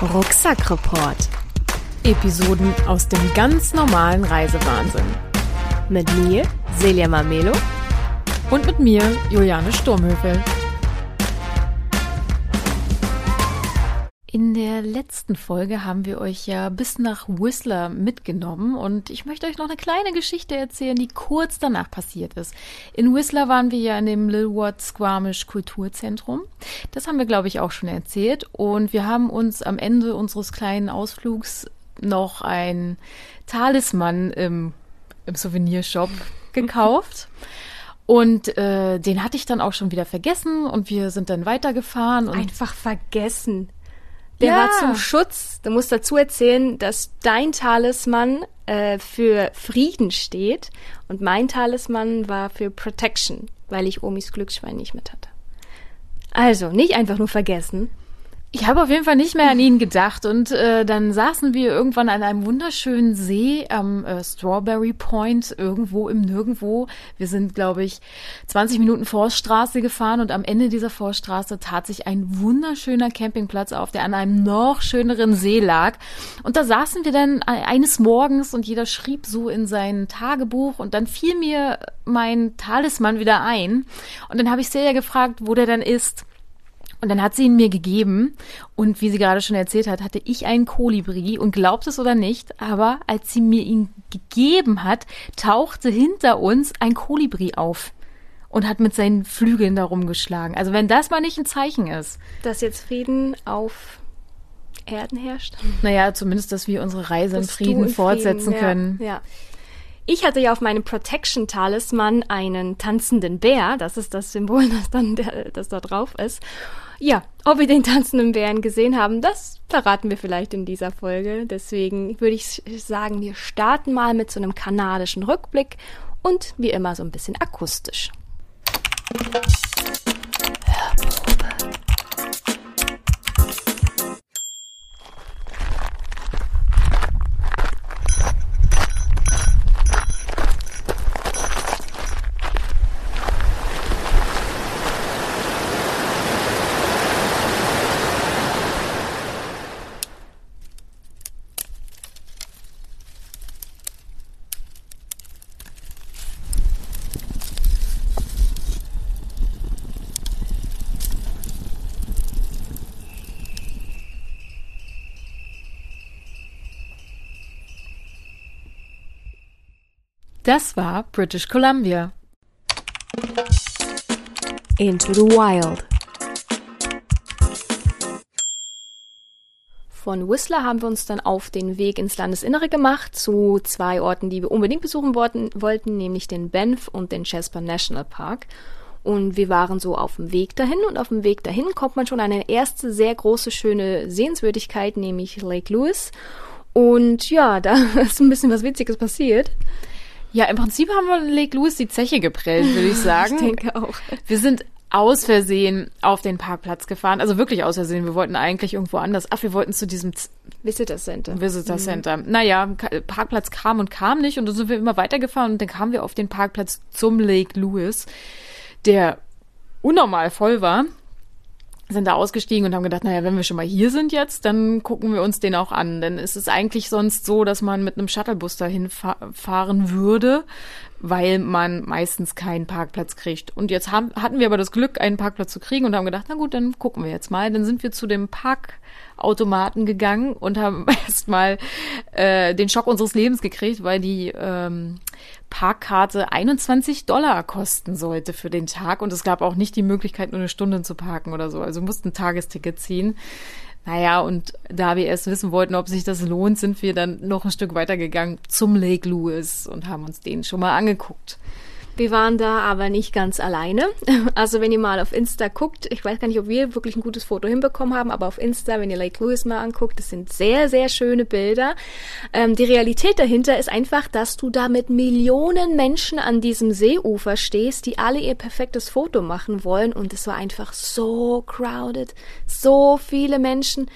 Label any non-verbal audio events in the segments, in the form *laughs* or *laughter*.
Rucksackreport. Episoden aus dem ganz normalen Reisewahnsinn. Mit mir, Celia Mamelo. Und mit mir, Juliane Sturmhöfel. In der letzten Folge haben wir euch ja bis nach Whistler mitgenommen und ich möchte euch noch eine kleine Geschichte erzählen, die kurz danach passiert ist. In Whistler waren wir ja in dem Lilward Squamish Kulturzentrum. Das haben wir, glaube ich, auch schon erzählt und wir haben uns am Ende unseres kleinen Ausflugs noch ein Talisman im, im Souvenirshop *laughs* gekauft. Und äh, den hatte ich dann auch schon wieder vergessen und wir sind dann weitergefahren. Und Einfach vergessen. Der Ja. war zum Schutz. Du musst dazu erzählen, dass dein Talisman äh, für Frieden steht und mein Talisman war für Protection, weil ich Omis Glücksschwein nicht mit hatte. Also, nicht einfach nur vergessen. Ich habe auf jeden Fall nicht mehr an ihn gedacht und äh, dann saßen wir irgendwann an einem wunderschönen See am äh, Strawberry Point irgendwo im Nirgendwo. Wir sind, glaube ich, 20 Minuten Forststraße gefahren und am Ende dieser Forststraße tat sich ein wunderschöner Campingplatz auf, der an einem noch schöneren See lag. Und da saßen wir dann e- eines Morgens und jeder schrieb so in sein Tagebuch und dann fiel mir mein Talisman wieder ein und dann habe ich Celia gefragt, wo der dann ist. Und dann hat sie ihn mir gegeben und wie sie gerade schon erzählt hat, hatte ich einen Kolibri und glaubt es oder nicht, aber als sie mir ihn gegeben hat, tauchte hinter uns ein Kolibri auf und hat mit seinen Flügeln da rumgeschlagen. Also wenn das mal nicht ein Zeichen ist. Dass jetzt Frieden auf Erden herrscht. Naja, zumindest, dass wir unsere Reise in Dass du Frieden in fortsetzen Frieden, können. Ja, ja. Ich hatte ja auf meinem Protection-Talisman einen tanzenden Bär. Das ist das Symbol, das dann der, das da drauf ist. Ja, ob wir den tanzenden Bären gesehen haben, das verraten wir vielleicht in dieser Folge. Deswegen würde ich sagen, wir starten mal mit so einem kanadischen Rückblick und wie immer so ein bisschen akustisch. Das war British Columbia. Into the Wild. Von Whistler haben wir uns dann auf den Weg ins Landesinnere gemacht zu zwei Orten, die wir unbedingt besuchen wollten, wollten nämlich den Banff und den Jasper National Park. Und wir waren so auf dem Weg dahin und auf dem Weg dahin kommt man schon an eine erste sehr große, schöne Sehenswürdigkeit, nämlich Lake Louise. Und ja, *laughs* da ist ein bisschen was Witziges passiert. Ja, im Prinzip haben wir in Lake Louise die Zeche geprellt, würde ich *laughs* sagen. Ich denke auch. Wir sind aus Versehen auf den Parkplatz gefahren. Also wirklich aus Versehen. Wir wollten eigentlich irgendwo anders. Ach, wir wollten zu diesem Z Visitor Center. Visitor Center. Naja, Parkplatz kam und kam nicht. Und dann sind wir immer weitergefahren und dann kamen wir auf den Parkplatz zum Lake Louise, der unnormal voll war. Sind da ausgestiegen und haben gedacht, naja, wenn wir schon mal hier sind jetzt, dann gucken wir uns den auch an. Denn es ist eigentlich sonst so, dass man mit einem Shuttlebus dahin fa fahren würde, weil man meistens keinen Parkplatz kriegt. Und jetzt haben, hatten wir aber das Glück, einen Parkplatz zu kriegen und haben gedacht, na gut, dann gucken wir jetzt mal. Dann sind wir zu dem Parkautomaten gegangen und haben *laughs* erstmal äh, den Schock unseres Lebens gekriegt, weil die ähm, Parkkarte 21 Dollar kosten sollte für den Tag und es gab auch nicht die Möglichkeit, nur eine Stunde zu parken oder so. Also mussten Tagesticket ziehen. Naja, und da wir erst wissen wollten, ob sich das lohnt, sind wir dann noch ein Stück weitergegangen zum Lake Louise und haben uns den schon mal angeguckt. Wir waren da aber nicht ganz alleine. *laughs* Also wenn ihr mal auf Insta guckt, ich weiß gar nicht, ob wir wirklich ein gutes Foto hinbekommen haben, aber auf Insta, wenn ihr Lake Louise mal anguckt, das sind sehr, sehr schöne Bilder. Ähm, die Realität dahinter ist einfach, dass du da mit Millionen Menschen an diesem Seeufer stehst, die alle ihr perfektes Foto machen wollen und es war einfach so crowded, so viele Menschen.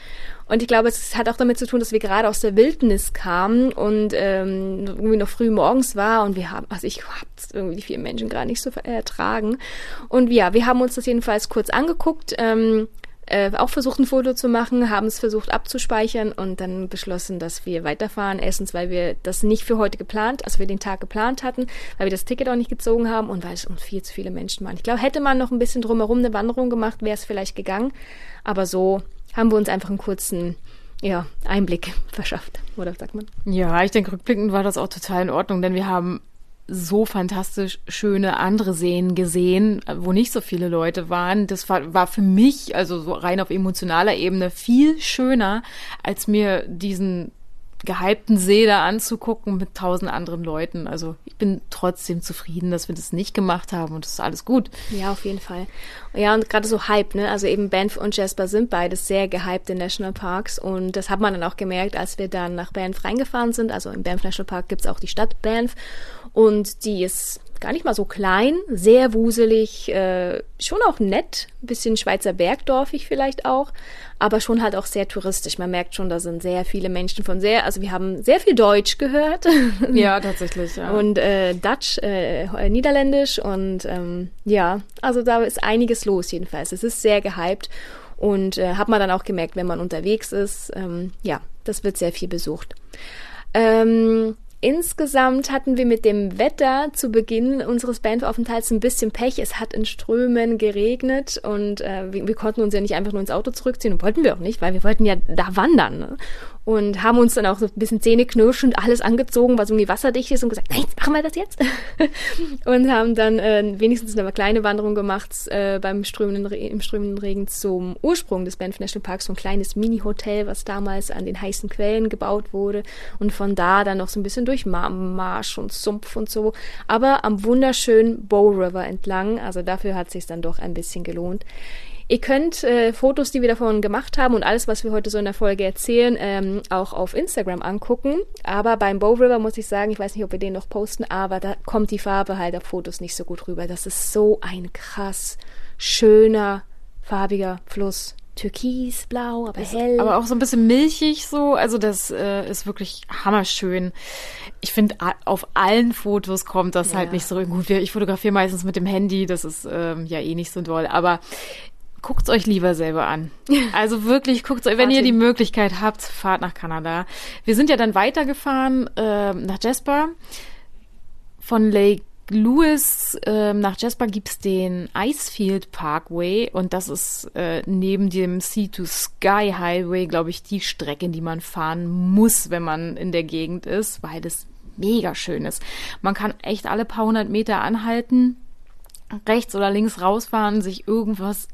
Und ich glaube, es hat auch damit zu tun, dass wir gerade aus der Wildnis kamen und ähm, irgendwie noch früh morgens war und wir haben, also ich habe irgendwie die vier Menschen gerade nicht so ertragen. Und ja, wir haben uns das jedenfalls kurz angeguckt. Ähm, äh, auch versucht, ein Foto zu machen, haben es versucht abzuspeichern und dann beschlossen, dass wir weiterfahren. Erstens, weil wir das nicht für heute geplant, also für den Tag geplant hatten, weil wir das Ticket auch nicht gezogen haben und weil es uns viel zu viele Menschen waren. Ich glaube, hätte man noch ein bisschen drumherum eine Wanderung gemacht, wäre es vielleicht gegangen. Aber so haben wir uns einfach einen kurzen ja, Einblick verschafft, oder sagt man? Ja, ich denke, rückblickend war das auch total in Ordnung, denn wir haben so fantastisch schöne andere Seen gesehen, wo nicht so viele Leute waren. Das war, war für mich, also so rein auf emotionaler Ebene, viel schöner, als mir diesen gehypten See da anzugucken mit tausend anderen Leuten. Also ich bin trotzdem zufrieden, dass wir das nicht gemacht haben und es ist alles gut. Ja, auf jeden Fall. Ja, und gerade so Hype, ne? Also eben Banff und Jasper sind beides sehr gehypte Nationalparks und das hat man dann auch gemerkt, als wir dann nach Banff reingefahren sind. Also im Banff National Park gibt's auch die Stadt Banff und die ist gar nicht mal so klein, sehr wuselig, äh, schon auch nett, bisschen Schweizer Bergdorfig vielleicht auch, aber schon halt auch sehr touristisch. Man merkt schon, da sind sehr viele Menschen von sehr, also wir haben sehr viel Deutsch gehört. *laughs* Ja, tatsächlich, ja. Und äh, Dutch, äh, Niederländisch und ähm, ja, also da ist einiges los jedenfalls. Es ist sehr gehypt und äh, hat man dann auch gemerkt, wenn man unterwegs ist, ähm, ja, das wird sehr viel besucht. Ähm, Insgesamt hatten wir mit dem Wetter zu Beginn unseres Bandaufenthalts ein bisschen Pech. Es hat in Strömen geregnet und äh, wir, wir, konnten uns ja nicht einfach nur ins Auto zurückziehen und wollten wir auch nicht, weil wir wollten ja da wandern. Ne? Und haben uns dann auch so ein bisschen zähneknirschend alles angezogen, was irgendwie wasserdicht ist und gesagt, nein, machen wir das jetzt. *laughs* und haben dann äh, wenigstens eine kleine Wanderung gemacht äh, beim strömenden Re im strömenden Regen zum Ursprung des Banff National Parks, so ein kleines Mini-Hotel, was damals an den heißen Quellen gebaut wurde und von da dann noch so ein bisschen durch Marsch und Sumpf und so, aber am wunderschönen Bow River entlang, also dafür hat sich dann doch ein bisschen gelohnt. Ihr könnt äh, Fotos, die wir davon gemacht haben und alles, was wir heute so in der Folge erzählen, ähm, auch auf Instagram angucken. Aber beim Bow River muss ich sagen, ich weiß nicht, ob wir den noch posten, aber da kommt die Farbe halt auf Fotos nicht so gut rüber. Das ist so ein krass schöner, farbiger Fluss. Türkisblau, aber hell. Aber auch so ein bisschen milchig so. Also das äh, ist wirklich hammerschön. Ich finde, auf allen Fotos kommt das halt ja. halt nicht so gut. Ich fotografiere meistens mit dem Handy, das ist ähm, ja eh nicht so doll. Aber guckt's euch lieber selber an. *laughs* Also wirklich, guckt's euch, wenn ihr die Möglichkeit habt, fahrt nach Kanada. Wir sind ja dann weitergefahren äh, nach Jasper. Von Lake Lewis äh, nach Jasper gibt's den Icefield Parkway und das ist äh, neben dem Sea to Sky Highway, glaube ich, die Strecke, die man fahren muss, wenn man in der Gegend ist, weil es mega schön ist. Man kann echt alle paar hundert Meter anhalten, rechts oder links rausfahren, sich irgendwas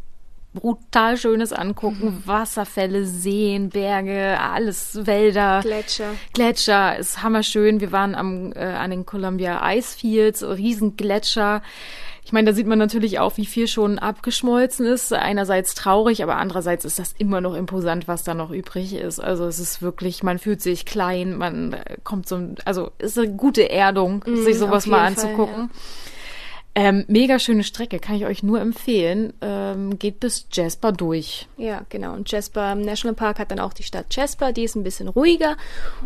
brutal Schönes angucken. Mhm. Wasserfälle, Seen, Berge, alles, Wälder. Gletscher. Gletscher ist hammerschön. Wir waren am, äh, an den Columbia Icefields, riesen Gletscher. Ich meine, da sieht man natürlich auch, wie viel schon abgeschmolzen ist. Einerseits traurig, aber andererseits ist das immer noch imposant, was da noch übrig ist. Also es ist wirklich, man fühlt sich klein, man äh, kommt so, also es ist eine gute Erdung, mm, sich sowas mal anzugucken. Fall, ja. Ähm, mega schöne Strecke, kann ich euch nur empfehlen. Ähm, geht bis Jasper durch. Ja, genau. Und Jasper National Park hat dann auch die Stadt Jasper, die ist ein bisschen ruhiger.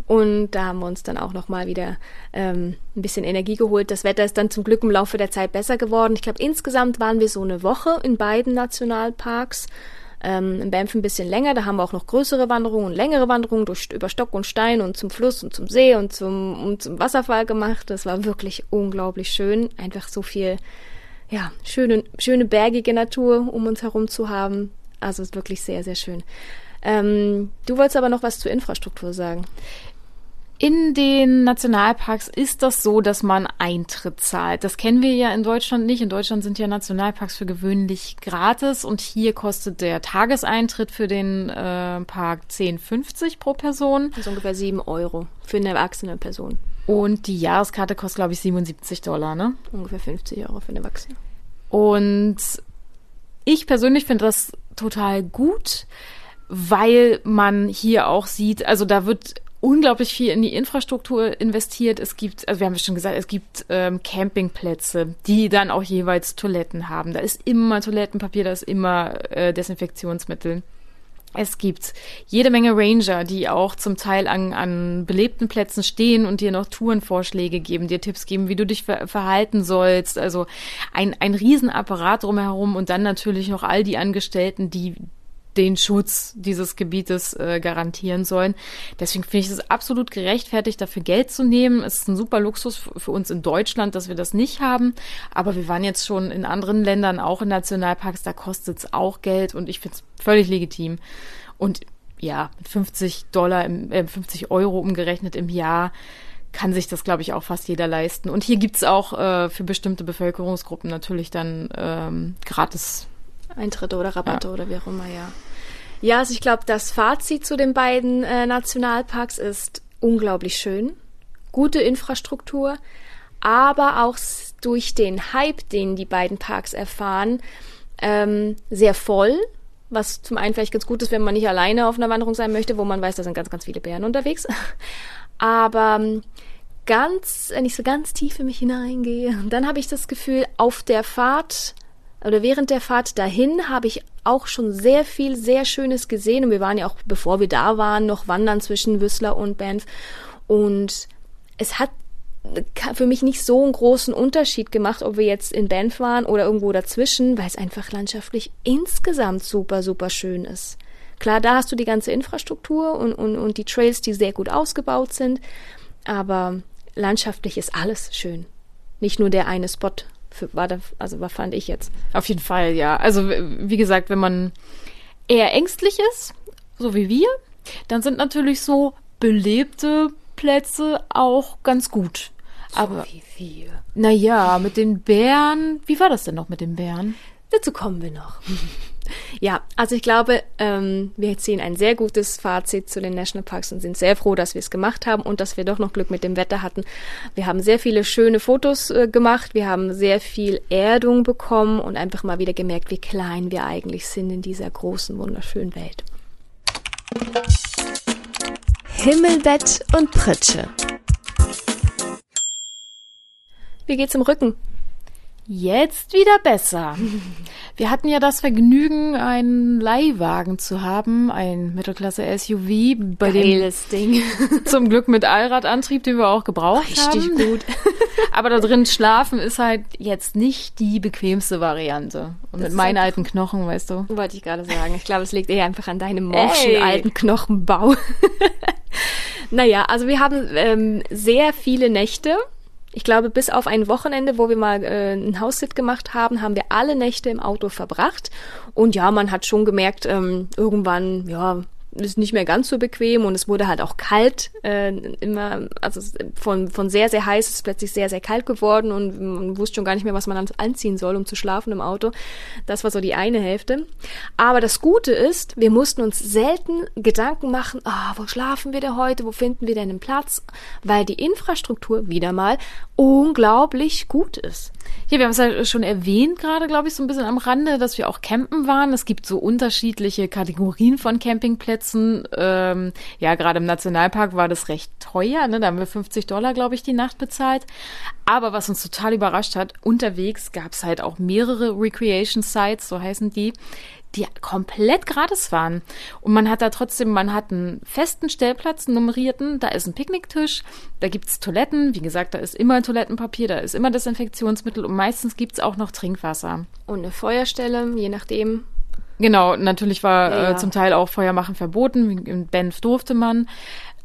Und da haben wir uns dann auch nochmal wieder ähm, ein bisschen Energie geholt. Das Wetter ist dann zum Glück im Laufe der Zeit besser geworden. Ich glaube, insgesamt waren wir so eine Woche in beiden Nationalparks. Ähm, in Banff ein bisschen länger, da haben wir auch noch größere Wanderungen und längere Wanderungen durch, über Stock und Stein und zum Fluss und zum See und zum, und zum Wasserfall gemacht. Das war wirklich unglaublich schön. Einfach so viel, ja, schöne, schöne bergige Natur um uns herum zu haben. Also ist wirklich sehr, sehr schön. Ähm, du wolltest aber noch was zur Infrastruktur sagen. In den Nationalparks ist das so, dass man Eintritt zahlt. Das kennen wir ja in Deutschland nicht. In Deutschland sind ja Nationalparks für gewöhnlich gratis und hier kostet der Tageseintritt für den äh, Park 10,50 pro Person. Also ungefähr 7 Euro für eine erwachsene Person. Und die Jahreskarte kostet, glaube ich, 77 Dollar, ne? Ungefähr 50 Euro für eine Erwachsene. Und ich persönlich finde das total gut, weil man hier auch sieht, also da wird unglaublich viel in die Infrastruktur investiert. Es gibt, also wir haben schon gesagt, es gibt ähm, Campingplätze, die dann auch jeweils Toiletten haben. Da ist immer Toilettenpapier, da ist immer äh, Desinfektionsmittel. Es gibt jede Menge Ranger, die auch zum Teil an, an belebten Plätzen stehen und dir noch Tourenvorschläge geben, dir Tipps geben, wie du dich ver verhalten sollst. Also ein, ein Riesenapparat drumherum und dann natürlich noch all die Angestellten, die den Schutz dieses Gebietes äh, garantieren sollen. Deswegen finde ich es absolut gerechtfertigt, dafür Geld zu nehmen. Es ist ein super Luxus für uns in Deutschland, dass wir das nicht haben. Aber wir waren jetzt schon in anderen Ländern, auch in Nationalparks, da kostet es auch Geld und ich finde es völlig legitim. Und ja, mit 50 Dollar, im, äh, 50 Euro umgerechnet im Jahr kann sich das, glaube ich, auch fast jeder leisten. Und hier gibt's auch äh, für bestimmte Bevölkerungsgruppen natürlich dann ähm, gratis Eintritte oder Rabatte ja. oder wie auch immer, ja. Ja, also ich glaube, das Fazit zu den beiden äh, Nationalparks ist unglaublich schön. Gute Infrastruktur, aber auch durch den Hype, den die beiden Parks erfahren, ähm, sehr voll, was zum einen vielleicht ganz gut ist, wenn man nicht alleine auf einer Wanderung sein möchte, wo man weiß, da sind ganz, ganz viele Bären unterwegs. *laughs* Aber ähm, ganz, wenn ich so ganz tief in mich hineingehe, dann habe ich das Gefühl, auf der Fahrt oder während der Fahrt dahin habe ich auch schon sehr viel, sehr Schönes gesehen. Und wir waren ja auch, bevor wir da waren, noch wandern zwischen Whistler und Banff. Und es hat für mich nicht so einen großen Unterschied gemacht, ob wir jetzt in Banff waren oder irgendwo dazwischen, weil es einfach landschaftlich insgesamt super, super schön ist. Klar, da hast du die ganze Infrastruktur und, und, und die Trails, die sehr gut ausgebaut sind, aber landschaftlich ist alles schön. Nicht nur der eine Spot, für, war da, also was fand ich jetzt. Auf jeden Fall, ja. Also wie gesagt, wenn man eher ängstlich ist, so wie wir, dann sind natürlich so belebte Plätze auch ganz gut. So Aber wie wir. Naja, mit den Bären, wie war das denn noch mit den Bären? Dazu kommen wir noch. *laughs* Ja, also ich glaube, ähm, wir ziehen ein sehr gutes Fazit zu den Nationalparks und sind sehr froh, dass wir es gemacht haben und dass wir doch noch Glück mit dem Wetter hatten. Wir haben sehr viele schöne Fotos äh, gemacht, wir haben sehr viel Erdung bekommen und einfach mal wieder gemerkt, wie klein wir eigentlich sind in dieser großen, wunderschönen Welt. Himmelbett und Pritsche. Wie geht's im Rücken? Jetzt wieder besser. *laughs* Wir hatten ja das Vergnügen, einen Leihwagen zu haben, ein Mittelklasse-SUV, bei Geiles dem Ding. *laughs* zum Glück mit Allradantrieb, den wir auch gebraucht Richtig haben. Richtig gut. *laughs* Aber da drin schlafen ist halt jetzt nicht die bequemste Variante. Und das mit meinen alten Knochen, weißt du. Wollte ich gerade sagen. Ich glaube, es liegt eher einfach an deinem morschen alten Knochenbau. naja, also wir haben ähm, sehr viele Nächte ich glaube, bis auf ein Wochenende, wo wir mal äh, einen Haussit gemacht haben, haben wir alle Nächte im Auto verbracht. Und ja, man hat schon gemerkt, ähm, irgendwann, ja, ist nicht mehr ganz so bequem und es wurde halt auch kalt, äh, immer, also von, von sehr, sehr heiß ist es plötzlich sehr, sehr kalt geworden und man wusste schon gar nicht mehr, was man anziehen soll, um zu schlafen im Auto. Das war so die eine Hälfte. Aber das Gute ist, wir mussten uns selten Gedanken machen, ah, wo schlafen wir denn heute, wo finden wir denn einen Platz, weil die Infrastruktur wieder mal unglaublich gut ist. Hier, wir haben es ja schon erwähnt gerade, glaube ich, so ein bisschen am Rande, dass wir auch campen waren. Es gibt so unterschiedliche Kategorien von Campingplätzen. Ähm, ja, gerade im Nationalpark war das recht teuer. Ne? Da haben wir 50 Dollar, glaube ich, die Nacht bezahlt. Aber was uns total überrascht hat, unterwegs gab es halt auch mehrere Recreation Sites, so heißen die, die komplett gratis waren. Und man hat da trotzdem, man hat einen festen Stellplatz, einen nummerierten, da ist ein Picknicktisch, da gibt's Toiletten, wie gesagt, da ist immer Toilettenpapier, da ist immer Desinfektionsmittel und meistens gibt's auch noch Trinkwasser. Und eine Feuerstelle, je nachdem. Genau, natürlich war ja. Äh, zum Teil auch Feuermachen verboten, in Banff durfte man.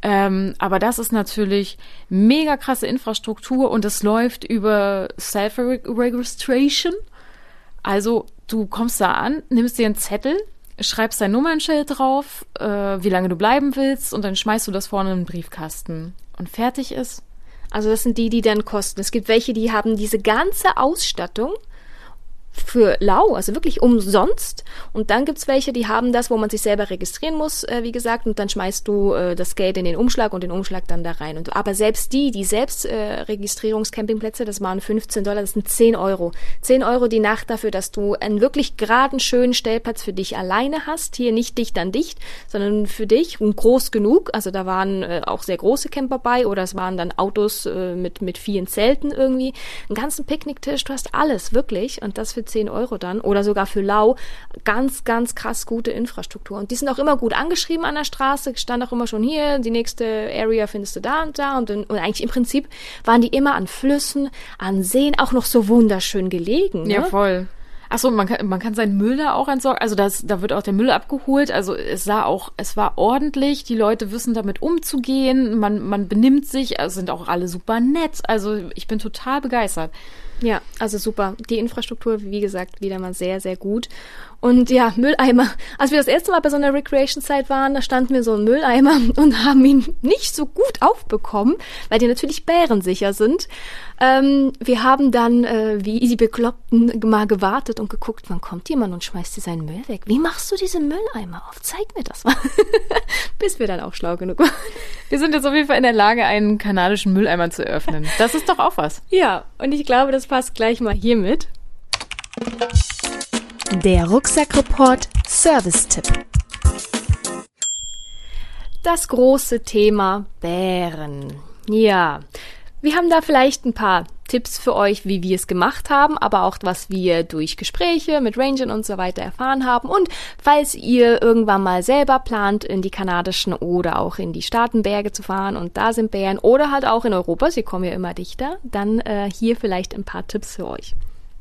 Ähm, aber das ist natürlich mega krasse Infrastruktur und es läuft über Self-Registration. Also Du kommst da an, nimmst dir einen Zettel, schreibst dein Nummernschild drauf, äh, wie lange du bleiben willst und dann schmeißt du das vorne in den Briefkasten. Und fertig ist. Also das sind die, die dann kosten. Es gibt welche, die haben diese ganze Ausstattung für lau, also wirklich umsonst. Und dann gibt's welche, die haben das, wo man sich selber registrieren muss, äh, wie gesagt, und dann schmeißt du äh, das Geld in den Umschlag und den Umschlag dann da rein. Und, aber selbst die, die Selbstregistrierungscampingplätze, äh, das waren 15 Dollar, das sind 10 Euro. 10 Euro die Nacht dafür, dass du einen wirklich geraden, schönen Stellplatz für dich alleine hast. Hier nicht dicht an dicht, sondern für dich und groß genug. Also da waren äh, auch sehr große Camper bei oder es waren dann Autos äh, mit, mit vielen Zelten irgendwie. Einen ganzen Picknicktisch, du hast alles, wirklich. Und das für 10 Euro dann oder sogar für lau ganz, ganz krass gute Infrastruktur. Und die sind auch immer gut angeschrieben an der Straße, stand auch immer schon hier, die nächste Area findest du da und da und, und eigentlich im Prinzip waren die immer an Flüssen, an Seen, auch noch so wunderschön gelegen. Ne? Ja, voll. Achso, man kann, man kann seinen Müll da auch entsorgen. Also das, da wird auch der Müll abgeholt. Also es sah auch, es war ordentlich. Die Leute wissen damit umzugehen. Man, man benimmt sich. Also sind auch alle super nett. Also ich bin total begeistert. Ja, also super. Die Infrastruktur, wie gesagt, wieder mal sehr, sehr gut. Und ja, Mülleimer. Als wir das erste Mal bei so einer Recreation-Site waren, da standen wir so ein Mülleimer *laughs* und haben ihn nicht so gut aufbekommen, weil die natürlich bärensicher sind. Ähm, wir haben dann, äh, wie die Bekloppten, mal gewartet und geguckt, wann kommt jemand und schmeißt dir seinen Müll weg. Wie machst du diese Mülleimer auf? Zeig mir das mal. *laughs* Bis wir dann auch schlau genug waren. Wir sind jetzt auf jeden Fall in der Lage, einen kanadischen Mülleimer zu öffnen. Das ist doch auch was. Ja, und ich glaube, das passt gleich mal hiermit. Der Rucksackreport Service-Tipp. Das große Thema Bären. Ja, wir haben da vielleicht ein paar Tipps für euch, wie wir es gemacht haben, aber auch was wir durch Gespräche mit Rangern und so weiter erfahren haben. Und falls ihr irgendwann mal selber plant, in die kanadischen oder auch in die Staatenberge zu fahren und da sind Bären oder halt auch in Europa, sie kommen ja immer dichter, dann äh, hier vielleicht ein paar Tipps für euch.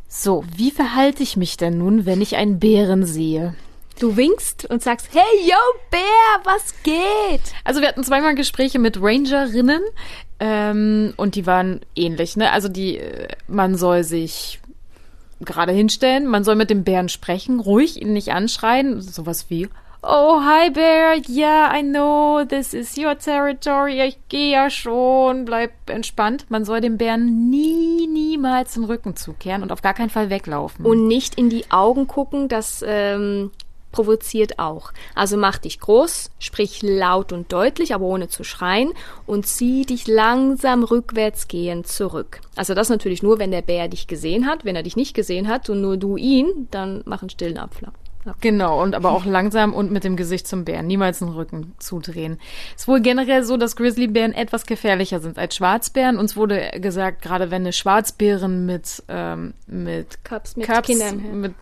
So, wie verhalte ich mich denn nun, wenn ich einen Bären sehe? Du winkst und sagst, hey, yo, Bär, was geht? Also wir hatten zweimal Gespräche mit Rangerinnen ähm, und die waren ähnlich, ne? Also die, äh, man soll sich gerade hinstellen, man soll mit dem Bären sprechen, ruhig ihn nicht anschreien, sowas wie Oh, hi Bear, yeah, I know, this is your territory, ich gehe ja schon, bleib entspannt. Man soll dem Bären nie, niemals den Rücken zukehren und auf gar keinen Fall weglaufen. Und nicht in die Augen gucken, das ähm, provoziert auch. Also mach dich groß, sprich laut und deutlich, aber ohne zu schreien und zieh dich langsam rückwärts gehend zurück. Also das natürlich nur, wenn der Bär dich gesehen hat. Wenn er dich nicht gesehen hat und nur du ihn, dann mach einen stillen Abflug. Genau, und aber auch langsam und mit dem Gesicht zum Bären, niemals den Rücken zudrehen. Es ist wohl generell so, dass Grizzlybären etwas gefährlicher sind als Schwarzbären. Uns wurde gesagt, gerade wenn eine Schwarzbären mit, ähm, mit Cubs mit Cubs, Kindern, mit,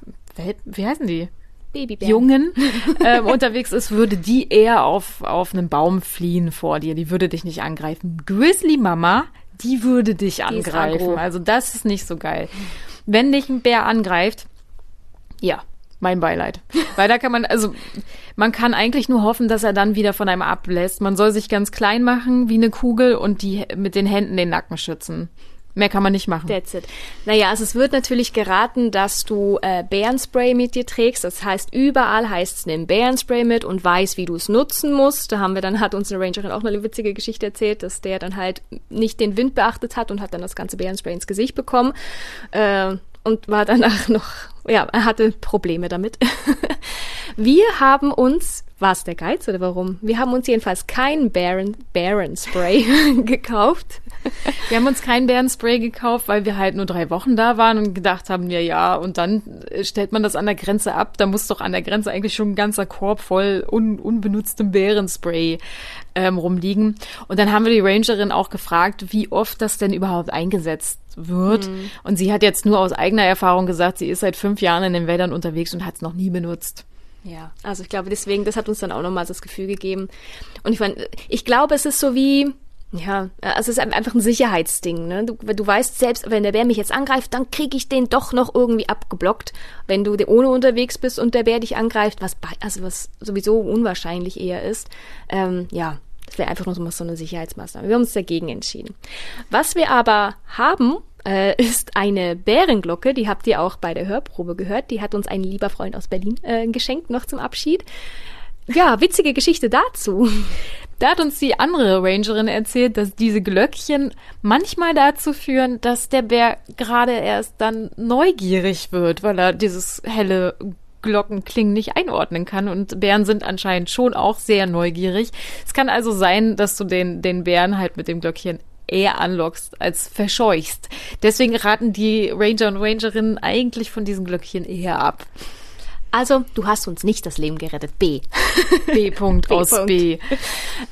wie, heißen die? Babybären. Jungen *laughs* ähm, unterwegs ist, würde die eher auf, auf einen Baum fliehen vor dir. Die würde dich nicht angreifen. Grizzly Mama, die würde dich ist angreifen. Also das ist nicht so geil. Wenn dich ein Bär angreift, ja, mein Beileid. Weil da kann man, also man kann eigentlich nur hoffen, dass er dann wieder von einem ablässt. Man soll sich ganz klein machen wie eine Kugel und die mit den Händen den Nacken schützen. Mehr kann man nicht machen. That's it. Naja, also es wird natürlich geraten, dass du äh, Bärenspray mit dir trägst. Das heißt, überall heißt es, nimm Bärenspray mit und weiß, wie du es nutzen musst. Da haben wir dann, hat unsere Rangerin auch eine witzige Geschichte erzählt, dass der dann halt nicht den Wind beachtet hat und hat dann das ganze Bärenspray ins Gesicht bekommen. Äh, und war danach noch, ja, er hatte Probleme damit. *laughs* Wir haben uns, war es der Geiz oder warum? Wir haben uns jedenfalls kein Bären, Bärenspray *laughs* gekauft. Wir haben uns kein Bärenspray gekauft, weil wir halt nur drei Wochen da waren und gedacht haben, ja, ja, und dann äh, stellt man das an der Grenze ab. Da muss doch an der Grenze eigentlich schon ein ganzer Korb voll un unbenutztem Bärenspray ähm, rumliegen. Und dann haben wir die Rangerin auch gefragt, wie oft das denn überhaupt eingesetzt wird. Und sie hat jetzt nur aus eigener Erfahrung gesagt, sie ist seit fünf Jahren in den Wäldern unterwegs und hat es noch nie benutzt. Ja, also ich glaube, deswegen, das hat uns dann auch nochmal das Gefühl gegeben. Und ich meine, ich glaube, es ist so wie, ja, also es ist einfach ein Sicherheitsding. Ne? Du, du weißt selbst, wenn der Bär mich jetzt angreift, dann kriege ich den doch noch irgendwie abgeblockt. Wenn du ohne unterwegs bist und der Bär dich angreift, was also was sowieso unwahrscheinlich eher ist, ähm, ja, das wäre einfach nur so eine Sicherheitsmaßnahme. Wir haben uns dagegen entschieden. Was wir aber haben, äh, ist eine Bärenglocke. Die habt ihr auch bei der Hörprobe gehört. Die hat uns ein lieber Freund aus Berlin äh, geschenkt, noch zum Abschied. Ja, witzige Geschichte dazu. *laughs* Da hat uns die andere Rangerin erzählt, dass diese Glöckchen manchmal dazu führen, dass der Bär gerade erst dann neugierig wird, weil er dieses helle Glockenklingen nicht einordnen kann. Und Bären sind anscheinend schon auch sehr neugierig. Es kann also sein, dass du den, den Bären halt mit dem Glöckchen eher anlockst als verscheuchst. Deswegen raten die Ranger und Rangerinnen eigentlich von diesen Glöckchen eher ab. Also, du hast uns nicht das Leben gerettet. B. *laughs* B. -Punkt *laughs* aus. B.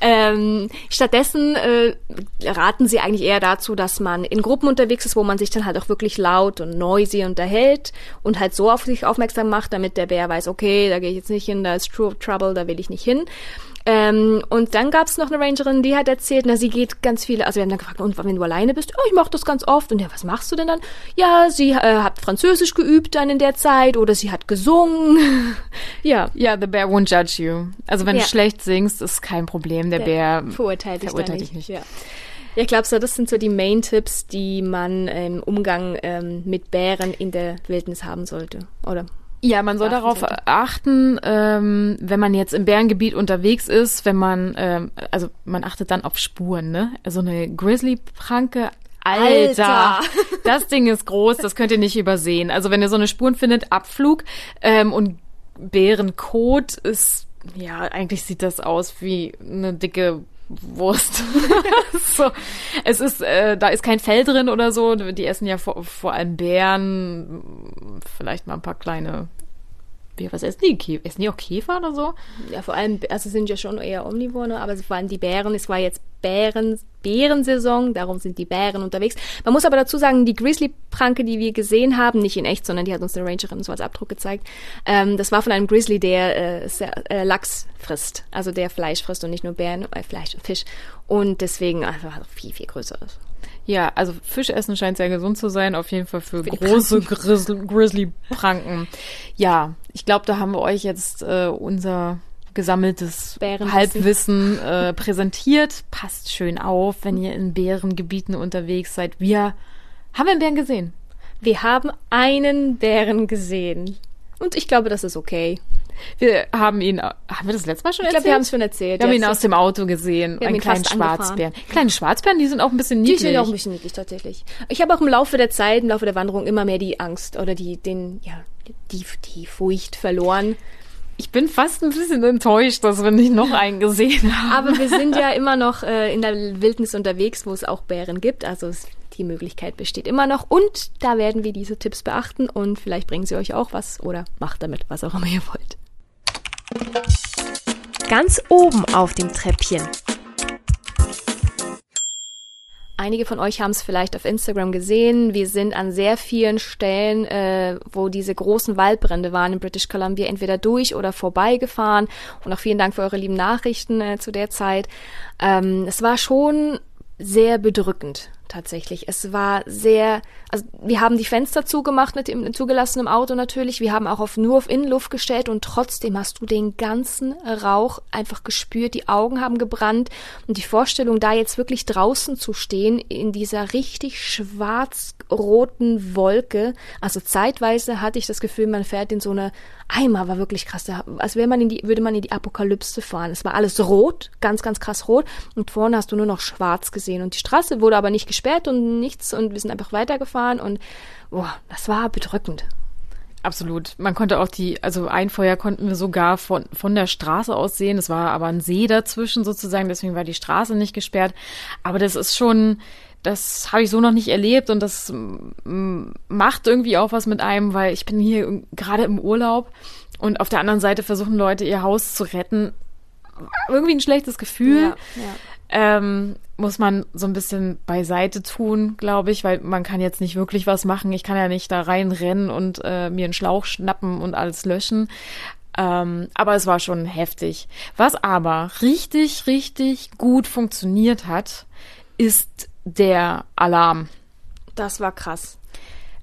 Ähm, stattdessen äh, raten sie eigentlich eher dazu, dass man in Gruppen unterwegs ist, wo man sich dann halt auch wirklich laut und noisy unterhält und halt so auf sich aufmerksam macht, damit der Bär weiß, okay, da gehe ich jetzt nicht hin, da ist True Trouble, da will ich nicht hin. Ähm, und dann gab's noch eine Rangerin, die hat erzählt, na, sie geht ganz viele, also wir haben dann gefragt, und wenn du alleine bist, oh, ich mache das ganz oft. Und ja, was machst du denn dann? Ja, sie äh, hat Französisch geübt dann in der Zeit oder sie hat gesungen. *laughs* ja. Ja, the bear won't judge you. Also wenn Ja. du schlecht singst, ist kein Problem. Der, Bär verurteilt dich, verurteilt dich nicht. Ja. Ja, ich glaube so, das sind so die Main-Tipps, die man im Umgang ähm, mit Bären in der Wildnis haben sollte. Oder? Ja, man soll darauf sollte. achten, ähm, wenn man jetzt im Bärengebiet unterwegs ist, wenn man, ähm, also man achtet dann auf Spuren, ne? So eine Grizzly-Pranke, Alter, Alter. *laughs* das Ding ist groß, das könnt ihr nicht übersehen. Also wenn ihr so eine Spuren findet, Abflug ähm, und Bärenkot ist, ja, eigentlich sieht das aus wie eine dicke Wurst. *laughs* so. Es ist, äh, da ist kein Fell drin oder so. Die essen ja vor, vor allem Bären, vielleicht mal ein paar kleine. Wie, was essen die? Kä- Essen die auch Käfer oder so? Ja, vor allem, also sind ja schon eher Omnivore, ne? aber vor allem die Bären, es war jetzt Bären, Bärensaison, darum sind die Bären unterwegs. Man muss aber dazu sagen, die Grizzly-Pranke, die wir gesehen haben, nicht in echt, sondern die hat uns eine Rangerin so als Abdruck gezeigt, ähm, das war von einem Grizzly, der äh, äh, Lachs frisst, also der Fleisch frisst und nicht nur Bären, äh, Fleisch und Fisch. Und deswegen einfach viel, viel größer ist. Ja, also Fisch essen scheint sehr gesund zu sein, auf jeden Fall für, die große Grizzly- Grizzly-Pranken. ja, ich glaube, da haben wir euch jetzt äh, unser gesammeltes. Halbwissen äh, präsentiert. Passt schön auf, wenn ihr in Bärengebieten unterwegs seid. Wir haben einen Bären gesehen. Wir haben einen Bären gesehen. Und ich glaube, das ist okay. Wir haben ihn, haben wir das letzte Mal schon Ich glaube, erzählt? wir haben es schon erzählt. Wir haben ihn aus dem Auto gesehen, einen kleinen. Schwarzbären. Kleine Schwarzbären, die sind auch ein bisschen Die niedlich. sind auch ein bisschen niedlich tatsächlich. Ich habe auch im Laufe der Zeit, im Laufe der Wanderung immer mehr die Angst oder die, den, ja, die, die Furcht verloren. ich bin fast ein bisschen enttäuscht, dass wir nicht noch einen gesehen haben. Aber wir sind ja immer noch äh, in der Wildnis unterwegs, wo es auch Bären gibt. Also es, die Möglichkeit besteht immer noch. Und da werden wir diese Tipps beachten und vielleicht bringen sie euch auch was oder macht damit, was auch immer ihr wollt. Ganz oben auf dem Treppchen. Einige von euch haben es vielleicht auf Instagram gesehen. Wir sind an sehr vielen Stellen, äh, wo diese großen Waldbrände waren in British Columbia, entweder durch oder vorbeigefahren. Und auch vielen Dank für eure lieben Nachrichten äh, zu der Zeit. Ähm, es war schon sehr bedrückend tatsächlich. Es war sehr, also wir haben die Fenster zugemacht mit dem zugelassenen Auto natürlich. Wir haben auch auf nur auf Innenluft gestellt und trotzdem hast du den ganzen Rauch einfach gespürt. Die Augen haben gebrannt und die Vorstellung, da jetzt wirklich draußen zu stehen in dieser richtig schwarz-roten Wolke. Also zeitweise hatte ich das Gefühl, man fährt in so eine Eimer war wirklich krass. Als wäre man in die, würde man in die Apokalypse fahren. Es war alles rot, ganz, ganz krass rot. Und vorne hast du nur noch schwarz gesehen. Und die Straße wurde aber nicht gesperrt und nichts. Und wir sind einfach weitergefahren. Und boah, das war bedrückend. Absolut. Man konnte auch die, also ein Feuer konnten wir sogar von, von der Straße aus sehen. Es war aber ein See dazwischen sozusagen, deswegen war die Straße nicht gesperrt. Aber das ist schon, das habe ich so noch nicht erlebt und das mm, macht irgendwie auch was mit einem, weil ich bin hier gerade im Urlaub und auf der anderen Seite versuchen Leute ihr Haus zu retten. Irgendwie ein schlechtes Gefühl. Ja, ja. ähm, muss man so ein bisschen beiseite tun, glaube ich, weil man kann jetzt nicht wirklich was machen. Ich kann ja nicht da reinrennen und äh, mir einen Schlauch schnappen und alles löschen. Ähm, aber es war schon heftig. Was aber richtig, richtig gut funktioniert hat, ist der Alarm. Das war krass.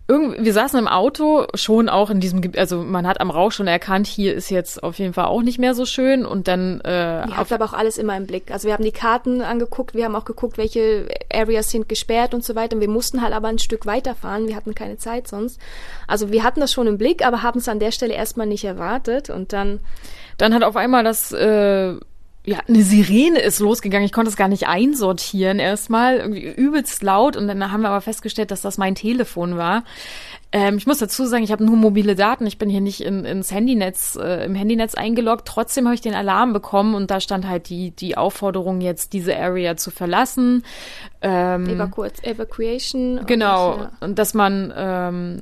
Irgendwie, wir saßen im Auto schon auch in diesem, also man hat am Rauch schon erkannt, hier ist jetzt auf jeden Fall auch nicht mehr so schön und dann äh, Ihr habt aber auch alles immer im Blick. Also wir haben die Karten angeguckt, wir haben auch geguckt, welche Areas sind gesperrt und so weiter. Und wir mussten halt aber ein Stück weiterfahren. Wir hatten keine Zeit sonst. Also wir hatten das schon im Blick, aber haben es an der Stelle erstmal nicht erwartet. Und dann, Dann hat auf einmal das, äh, ja, eine Sirene ist losgegangen. Ich konnte es gar nicht einsortieren erstmal. Irgendwie übelst laut. Und dann haben wir aber festgestellt, dass das mein Telefon war. Ähm, ich muss dazu sagen, ich habe nur mobile Daten. Ich bin hier nicht in, ins Handynetz, äh, im Handynetz eingeloggt. Trotzdem habe ich den Alarm bekommen und da stand halt die, die Aufforderung, jetzt diese Area zu verlassen. Ähm, Evacu Evacuation. Genau, Und, ja. und dass man ähm,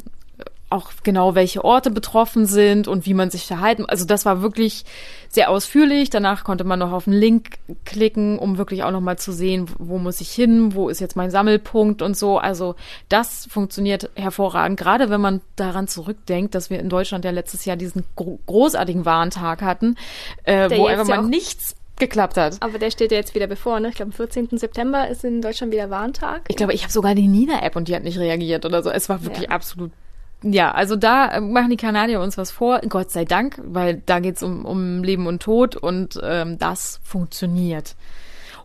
auch genau welche Orte betroffen sind und wie man sich verhalten. Also das war wirklich sehr ausführlich. Danach konnte man noch auf einen Link klicken, um wirklich auch noch mal zu sehen, wo muss ich hin, wo ist jetzt mein Sammelpunkt und so. Also das funktioniert hervorragend. Gerade wenn man daran zurückdenkt, dass wir in Deutschland ja letztes Jahr diesen gro großartigen Warntag hatten, äh, wo einfach mal nichts geklappt hat. Aber der steht ja jetzt wieder bevor, ne? Ich glaube, am 14. September ist in Deutschland wieder Warntag. Ich glaube, ich habe sogar die Nina-App und die hat nicht reagiert oder so. Es war wirklich ja. absolut. Ja, also da äh, machen die Kanadier uns was vor, Gott sei Dank, weil da geht's um, um Leben und Tod und ähm, das funktioniert.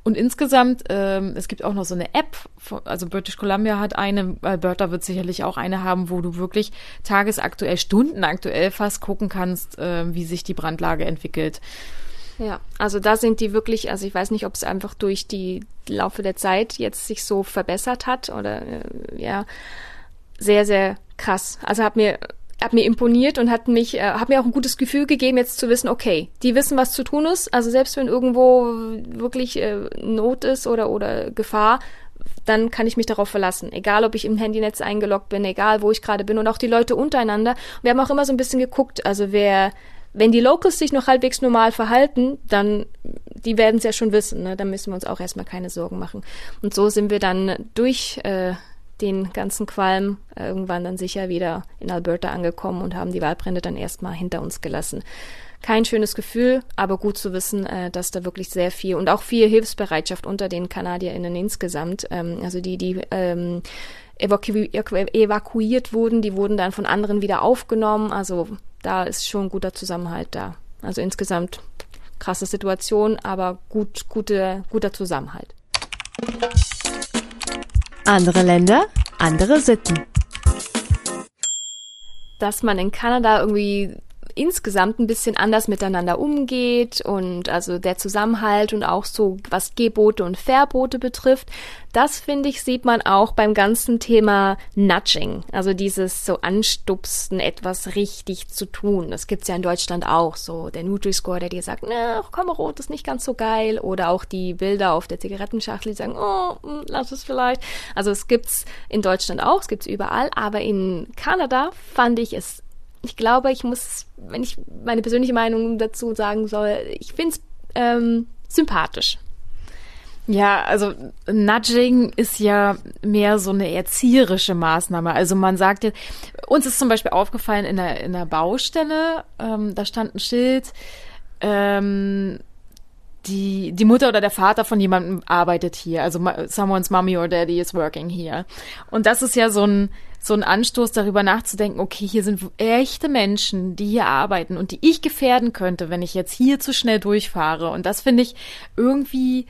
Und insgesamt, ähm, es gibt auch noch so eine App, also British Columbia hat eine, Alberta wird sicherlich auch eine haben, wo du wirklich tagesaktuell, stundenaktuell fast gucken kannst, äh, wie sich die Brandlage entwickelt. Ja, also da sind die wirklich, also ich weiß nicht, ob es einfach durch die Laufe der Zeit jetzt sich so verbessert hat oder äh, ja, sehr, sehr krass. Also hat mir hat mir imponiert und hat mich, äh, hat mir auch ein gutes Gefühl gegeben, jetzt zu wissen, okay, die wissen, was zu tun ist. Also selbst wenn irgendwo wirklich äh, Not ist oder, oder Gefahr, dann kann ich mich darauf verlassen. Egal, ob ich im Handynetz eingeloggt bin, egal, wo ich gerade bin und auch die Leute untereinander. Wir haben auch immer so ein bisschen geguckt, also wer, wenn die Locals sich noch halbwegs normal verhalten, dann, die werden es ja schon wissen, ne? dann müssen wir uns auch erstmal keine Sorgen machen. Und so sind wir dann durch äh, den ganzen Qualm irgendwann dann sicher wieder in Alberta angekommen und haben die Waldbrände dann erstmal hinter uns gelassen. Kein schönes Gefühl, aber gut zu wissen, äh, dass da wirklich sehr viel und auch viel Hilfsbereitschaft unter den KanadierInnen insgesamt, ähm, also die, die ähm, evaku evakuiert wurden, die wurden dann von anderen wieder aufgenommen. Also da ist schon guter Zusammenhalt da. Also insgesamt krasse Situation, aber gut, gute, guter Zusammenhalt. Andere Länder, andere Sitten. Dass man in Kanada irgendwie insgesamt ein bisschen anders miteinander umgeht und also der Zusammenhalt und auch so was Gebote und Verbote betrifft, das finde ich sieht man auch beim ganzen Thema Nudging, also dieses so Anstupsen, etwas richtig zu tun. Das gibt's ja in Deutschland auch, so der Nutri-Score, der dir sagt, na, komm, rot ist nicht ganz so geil. Oder auch die Bilder auf der Zigarettenschachtel, die sagen, oh, hm, lass es vielleicht. Also es gibt's in Deutschland auch, es gibt's überall, aber in Kanada fand ich es ich glaube, ich muss, wenn ich meine persönliche Meinung dazu sagen soll, ich finde es ähm, sympathisch. Ja, also Nudging ist ja mehr so eine erzieherische Maßnahme. Also man sagt jetzt, uns ist zum Beispiel aufgefallen in der, in der Baustelle, ähm, da stand ein Schild, ähm, die, die Mutter oder der Vater von jemandem arbeitet hier. Also someone's mommy or daddy is working here. Und das ist ja so ein, so ein Anstoß darüber nachzudenken, okay, hier sind echte Menschen, die hier arbeiten und die ich gefährden könnte, wenn ich jetzt hier zu schnell durchfahre. Und das finde ich irgendwie,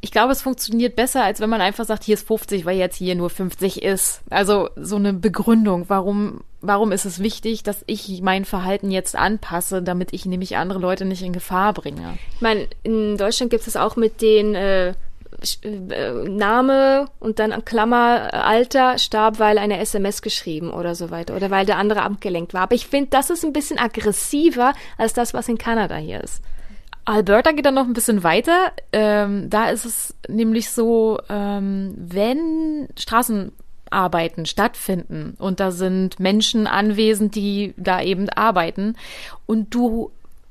ich glaube, es funktioniert besser, als wenn man einfach sagt, hier ist 50, weil jetzt hier nur 50 ist. Also so eine Begründung, warum, warum ist es wichtig, dass ich mein Verhalten jetzt anpasse, damit ich nämlich andere Leute nicht in Gefahr bringe. Ich meine, in Deutschland gibt es auch mit den äh, äh, Name und dann Klammer Alter starb, weil eine SMS geschrieben oder so weiter oder weil der andere abgelenkt war. Aber ich finde, das ist ein bisschen aggressiver als das, was in Kanada hier ist. Alberta geht dann noch ein bisschen weiter. Ähm, da ist es nämlich so, ähm, wenn Straßenarbeiten stattfinden und da sind Menschen anwesend, die da eben arbeiten und du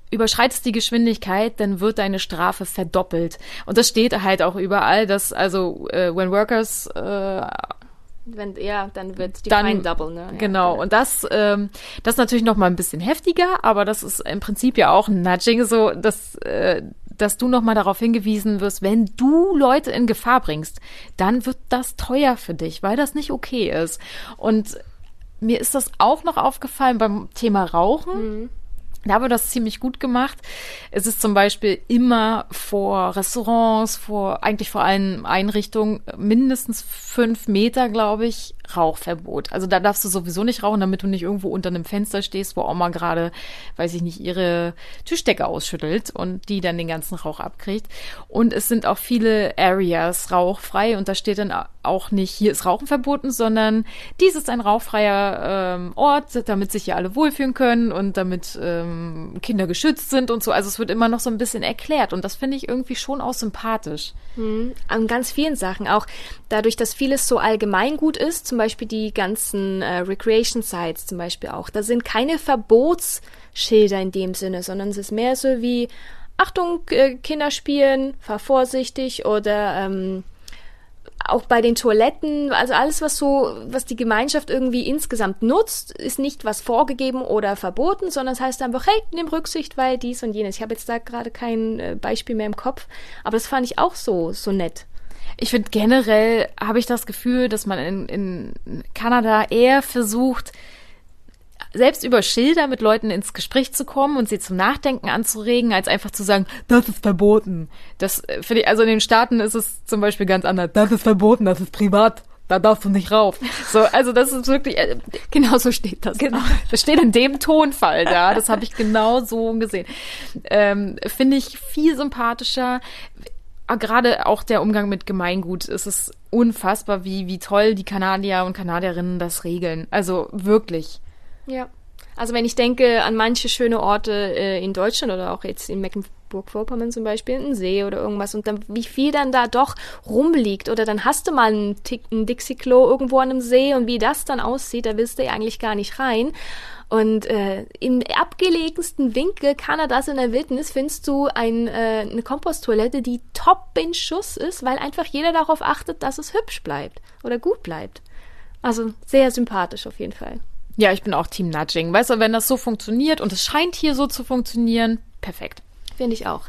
überschreitest die Geschwindigkeit, dann wird deine Strafe verdoppelt. Und das steht halt auch überall, dass also äh, when workers äh, wenn, ja, dann wird die dann, Fine Double, ne? Ja, genau. Und das, ähm, das ist natürlich noch mal ein bisschen heftiger, aber das ist im Prinzip ja auch ein Nudging, so, dass, äh, dass du noch mal darauf hingewiesen wirst, wenn du Leute in Gefahr bringst, dann wird das teuer für dich, weil das nicht okay ist. Und mir ist das auch noch aufgefallen beim Thema Rauchen. Mhm da wird das ziemlich gut gemacht. Es ist zum Beispiel immer vor Restaurants, vor eigentlich vor allen Einrichtungen mindestens fünf Meter, glaube ich, Rauchverbot. Also da darfst du sowieso nicht rauchen, damit du nicht irgendwo unter einem Fenster stehst, wo Oma gerade, weiß ich nicht, ihre Tischdecke ausschüttelt und die dann den ganzen Rauch abkriegt. Und es sind auch viele Areas rauchfrei und da steht dann auch nicht, hier ist Rauchen verboten, sondern dies ist ein rauchfreier ähm, Ort, damit sich hier alle wohlfühlen können und damit ähm, Kinder geschützt sind und so. Also es wird immer noch so ein bisschen erklärt und das finde ich irgendwie schon auch sympathisch. Mhm. An ganz vielen Sachen auch. Dadurch, dass vieles so allgemeingut ist, zum Beispiel die ganzen äh, Recreation Sites zum Beispiel auch. Da sind keine Verbotsschilder in dem Sinne, sondern es ist mehr so wie Achtung, äh, Kinder spielen, fahr vorsichtig oder ähm, auch bei den Toiletten, also alles, was so, was die Gemeinschaft irgendwie insgesamt nutzt, ist nicht was vorgegeben oder verboten, sondern es heißt einfach, hey, nimm Rücksicht, weil dies und jenes. Ich habe jetzt da gerade kein äh, Beispiel mehr im Kopf, aber das fand ich auch so, so nett. Ich finde generell habe ich das Gefühl, dass man in, in Kanada eher versucht, selbst über Schilder mit Leuten ins Gespräch zu kommen und sie zum Nachdenken anzuregen, als einfach zu sagen, das ist verboten. Das äh, finde ich, also in den Staaten ist es zum Beispiel ganz anders. Das ist verboten, das ist privat. Da darfst du nicht rauf. *laughs* So, also das ist wirklich, äh, genau so steht das. Genau. *laughs* Das steht in dem Tonfall da. Das habe ich genau so gesehen. Ähm, finde ich viel sympathischer gerade auch der Umgang mit Gemeingut, es ist unfassbar, wie, wie toll die Kanadier und Kanadierinnen das regeln. Also wirklich. Ja. Also wenn ich denke an manche schöne Orte äh, in Deutschland oder auch jetzt in Mecklenburg-Vorpommern zum Beispiel, ein See oder irgendwas und dann wie viel dann da doch rumliegt oder dann hast du mal einen, einen Dixie-Klo irgendwo an einem See und wie das dann aussieht, da willst du ja eigentlich gar nicht rein. Und äh, im abgelegensten Winkel Kanadas in der Wildnis findest du ein, äh, eine Komposttoilette, die top in Schuss ist, weil einfach jeder darauf achtet, dass es hübsch bleibt oder gut bleibt. Also sehr sympathisch auf jeden Fall. Ja, ich bin auch Team Nudging. Weißt du, wenn das so funktioniert und es scheint hier so zu funktionieren, perfekt. Finde ich auch.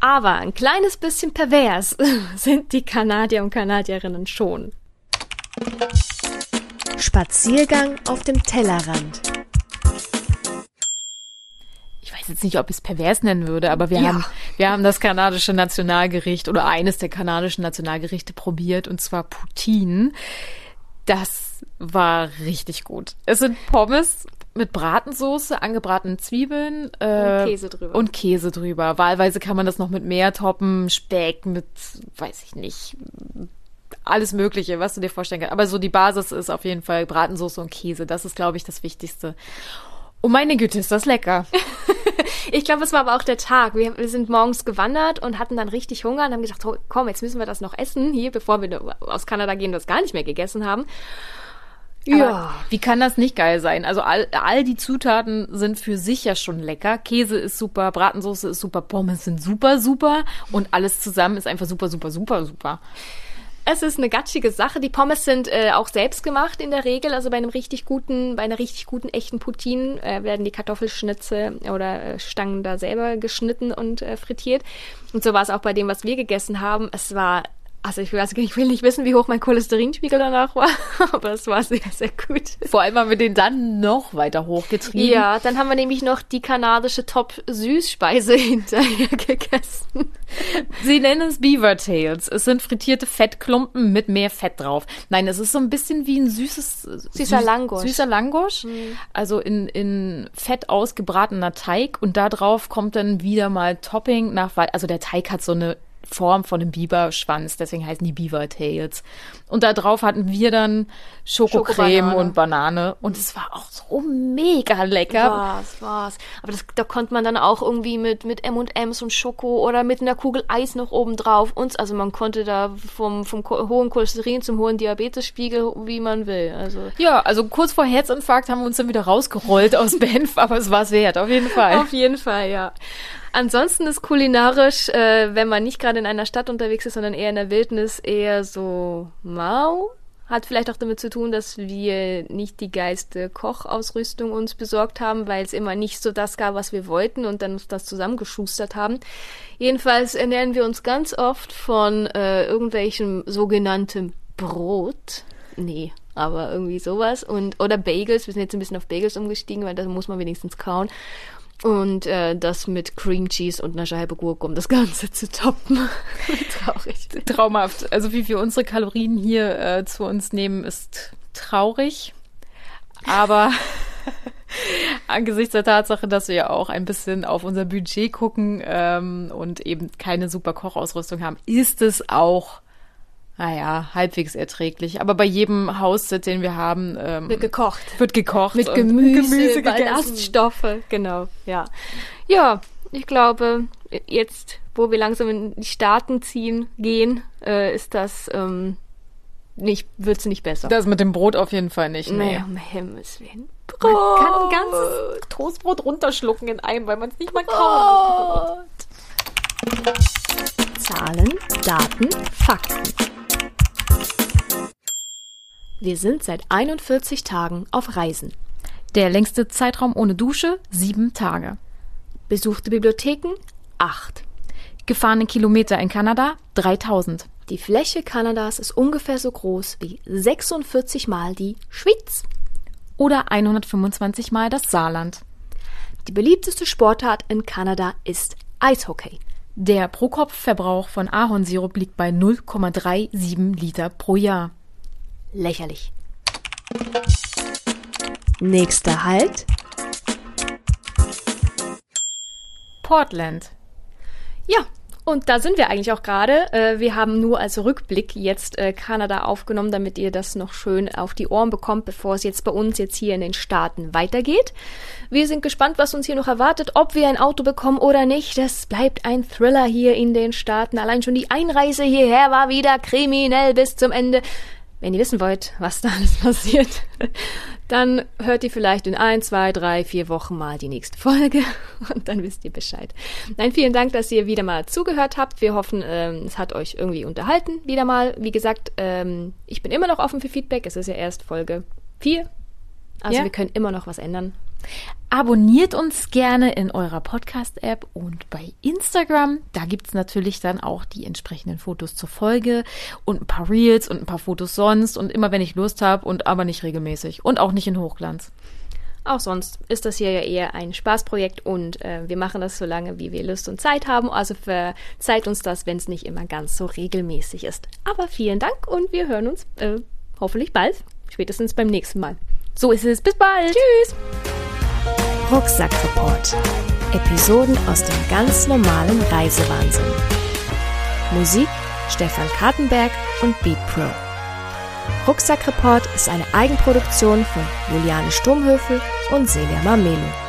Aber ein kleines bisschen pervers *laughs* sind die Kanadier und Kanadierinnen schon. Spaziergang auf dem Tellerrand. Weiß jetzt nicht, ob ich es pervers nennen würde, aber wir, ja. haben, wir haben das kanadische Nationalgericht oder eines der kanadischen Nationalgerichte probiert, und zwar Poutine. Das war richtig gut. Es sind Pommes mit Bratensoße, angebratenen Zwiebeln äh, und Käse drüber. Und Käse drüber. Wahlweise kann man das noch mit mehr toppen, Speck mit, weiß ich nicht, alles Mögliche, was du dir vorstellen kannst. Aber so die Basis ist auf jeden Fall Bratensoße und Käse. Das ist, glaube ich, das Wichtigste. Oh meine Güte, ist das lecker. *laughs* ich glaube, es war aber auch der Tag. Wir, wir, sind morgens gewandert und hatten dann richtig Hunger und haben gedacht, oh, komm, jetzt müssen wir das noch essen hier, bevor wir aus Kanada gehen und das gar nicht mehr gegessen haben. Ja. Aber wie kann das nicht geil sein? Also all, all die Zutaten sind für sich ja schon lecker. Käse ist super, Bratensoße ist super, Pommes sind super, super und alles zusammen ist einfach super, super, super, super. Es ist eine gatschige Sache. Die Pommes sind äh, auch selbst gemacht in der Regel. Also bei einem richtig guten, bei einer richtig guten echten Poutine äh, werden die Kartoffelschnitze oder äh, Stangen da selber geschnitten und äh, frittiert. Und so war es auch bei dem, was wir gegessen haben. Es war also ich, weiß, ich will nicht wissen, wie hoch mein Cholesterinspiegel danach war, *laughs* aber es war sehr, sehr gut. Vor allem haben wir den dann noch weiter hochgetrieben. Ja, dann haben wir nämlich noch die kanadische Top-Süßspeise *laughs* hinterher gegessen. Sie nennen es Beaver Tails. Es sind frittierte Fettklumpen mit mehr Fett drauf. Nein, es ist so ein bisschen wie ein süßes... Süßer Langosch. Süßer Langosch. Mhm. Also in, in Fett ausgebratener Teig und da drauf kommt dann wieder mal Topping nach... Also der Teig hat so eine Form von einem Biberschwanz, deswegen heißen die Beaver Tails. Und da drauf hatten wir dann Schokocreme und Banane und es war auch so mega lecker. Was, was. Aber das, da konnte man dann auch irgendwie mit, mit M&M's und Schoko oder mit einer Kugel Eis noch oben drauf und also man konnte da vom, vom hohen Cholesterin zum hohen Diabetesspiegel, wie man will. Also. Ja, also kurz vor Herzinfarkt haben wir uns dann wieder rausgerollt aus Benf, *laughs* aber es war es wert, auf jeden Fall. Auf jeden Fall, ja. Ansonsten ist kulinarisch, äh, wenn man nicht gerade in einer Stadt unterwegs ist, sondern eher in der Wildnis, eher so mau. Hat vielleicht auch damit zu tun, dass wir nicht die geiste Kochausrüstung uns besorgt haben, weil es immer nicht so das gab, was wir wollten und dann uns das zusammengeschustert haben. Jedenfalls ernähren wir uns ganz oft von äh, irgendwelchem sogenannten Brot. Nee, aber irgendwie sowas. Und, oder Bagels. Wir sind jetzt ein bisschen auf Bagels umgestiegen, weil da muss man wenigstens kauen. Und äh, das mit Cream Cheese und einer Scheibe Gurke, um das Ganze zu toppen. *laughs* traurig. Traumhaft. Also wie wir unsere Kalorien hier äh, zu uns nehmen, ist traurig. Aber *laughs* angesichts der Tatsache, dass wir ja auch ein bisschen auf unser Budget gucken ähm, und eben keine super Kochausrüstung haben, ist es auch naja, halbwegs erträglich. Aber bei jedem Haussitz, den wir haben, ähm, wird gekocht. Wird gekocht. Mit Gemüse, Gemüse Ballaststoffe, genau, ja. Ja, ich glaube, jetzt, wo wir langsam in die Staaten ziehen, gehen, äh, ist das ähm, nicht, wird's nicht besser. Das mit dem Brot auf jeden Fall nicht. Nee, nee um Himmels Willen. Brot. Man kann ein ganzes Toastbrot runterschlucken in einem, weil man es nicht mal kaum. Zahlen, Daten, Fakten. Wir sind seit 41 Tagen auf Reisen. Der längste Zeitraum ohne Dusche, sieben Tage. Besuchte Bibliotheken? Acht. Gefahrene Kilometer in Kanada, 3000. Die Fläche Kanadas ist ungefähr so groß wie 46 Mal die Schweiz. Oder 125 Mal das Saarland. Die beliebteste Sportart in Kanada ist Eishockey. Der Pro-Kopf-Verbrauch von Ahornsirup liegt bei 0,37 Liter pro Jahr. Lächerlich. Nächster Halt. Portland. Ja, und da sind wir eigentlich auch gerade. Äh, wir haben nur als Rückblick jetzt äh, Kanada aufgenommen, damit ihr das noch schön auf die Ohren bekommt, bevor es jetzt bei uns jetzt hier in den Staaten weitergeht. Wir sind gespannt, was uns hier noch erwartet, ob wir ein Auto bekommen oder nicht. Das bleibt ein Thriller hier in den Staaten. Allein schon die Einreise hierher war wieder kriminell bis zum Ende. Wenn ihr wissen wollt, was da alles *laughs* passiert, dann hört ihr vielleicht in ein, zwei, drei, vier Wochen mal die nächste Folge *laughs* und dann wisst ihr Bescheid. Nein, vielen Dank, dass ihr wieder mal zugehört habt. Wir hoffen, ähm, es hat euch irgendwie unterhalten. Wieder mal, wie gesagt, ähm, ich bin immer noch offen für Feedback. Es ist ja erst Folge vier. Also Ja. wir können immer noch was ändern. Abonniert uns gerne in eurer Podcast-App und bei Instagram. Da gibt's natürlich dann auch die entsprechenden Fotos zur Folge und ein paar Reels und ein paar Fotos sonst und immer wenn ich Lust habe und aber nicht regelmäßig und auch nicht in Hochglanz. Auch sonst ist das hier ja eher ein Spaßprojekt und äh, wir machen das so lange, wie wir Lust und Zeit haben. Also verzeiht uns das, wenn es nicht immer ganz so regelmäßig ist. Aber vielen Dank und wir hören uns äh, hoffentlich bald, spätestens beim nächsten Mal. So ist es. Bis bald. Tschüss! Rucksackreport. Episoden aus dem ganz normalen Reisewahnsinn. Musik Stefan Kartenberg und Beat Pro. Rucksackreport ist eine Eigenproduktion von Juliane Sturmhöfel und Celia Mamelo.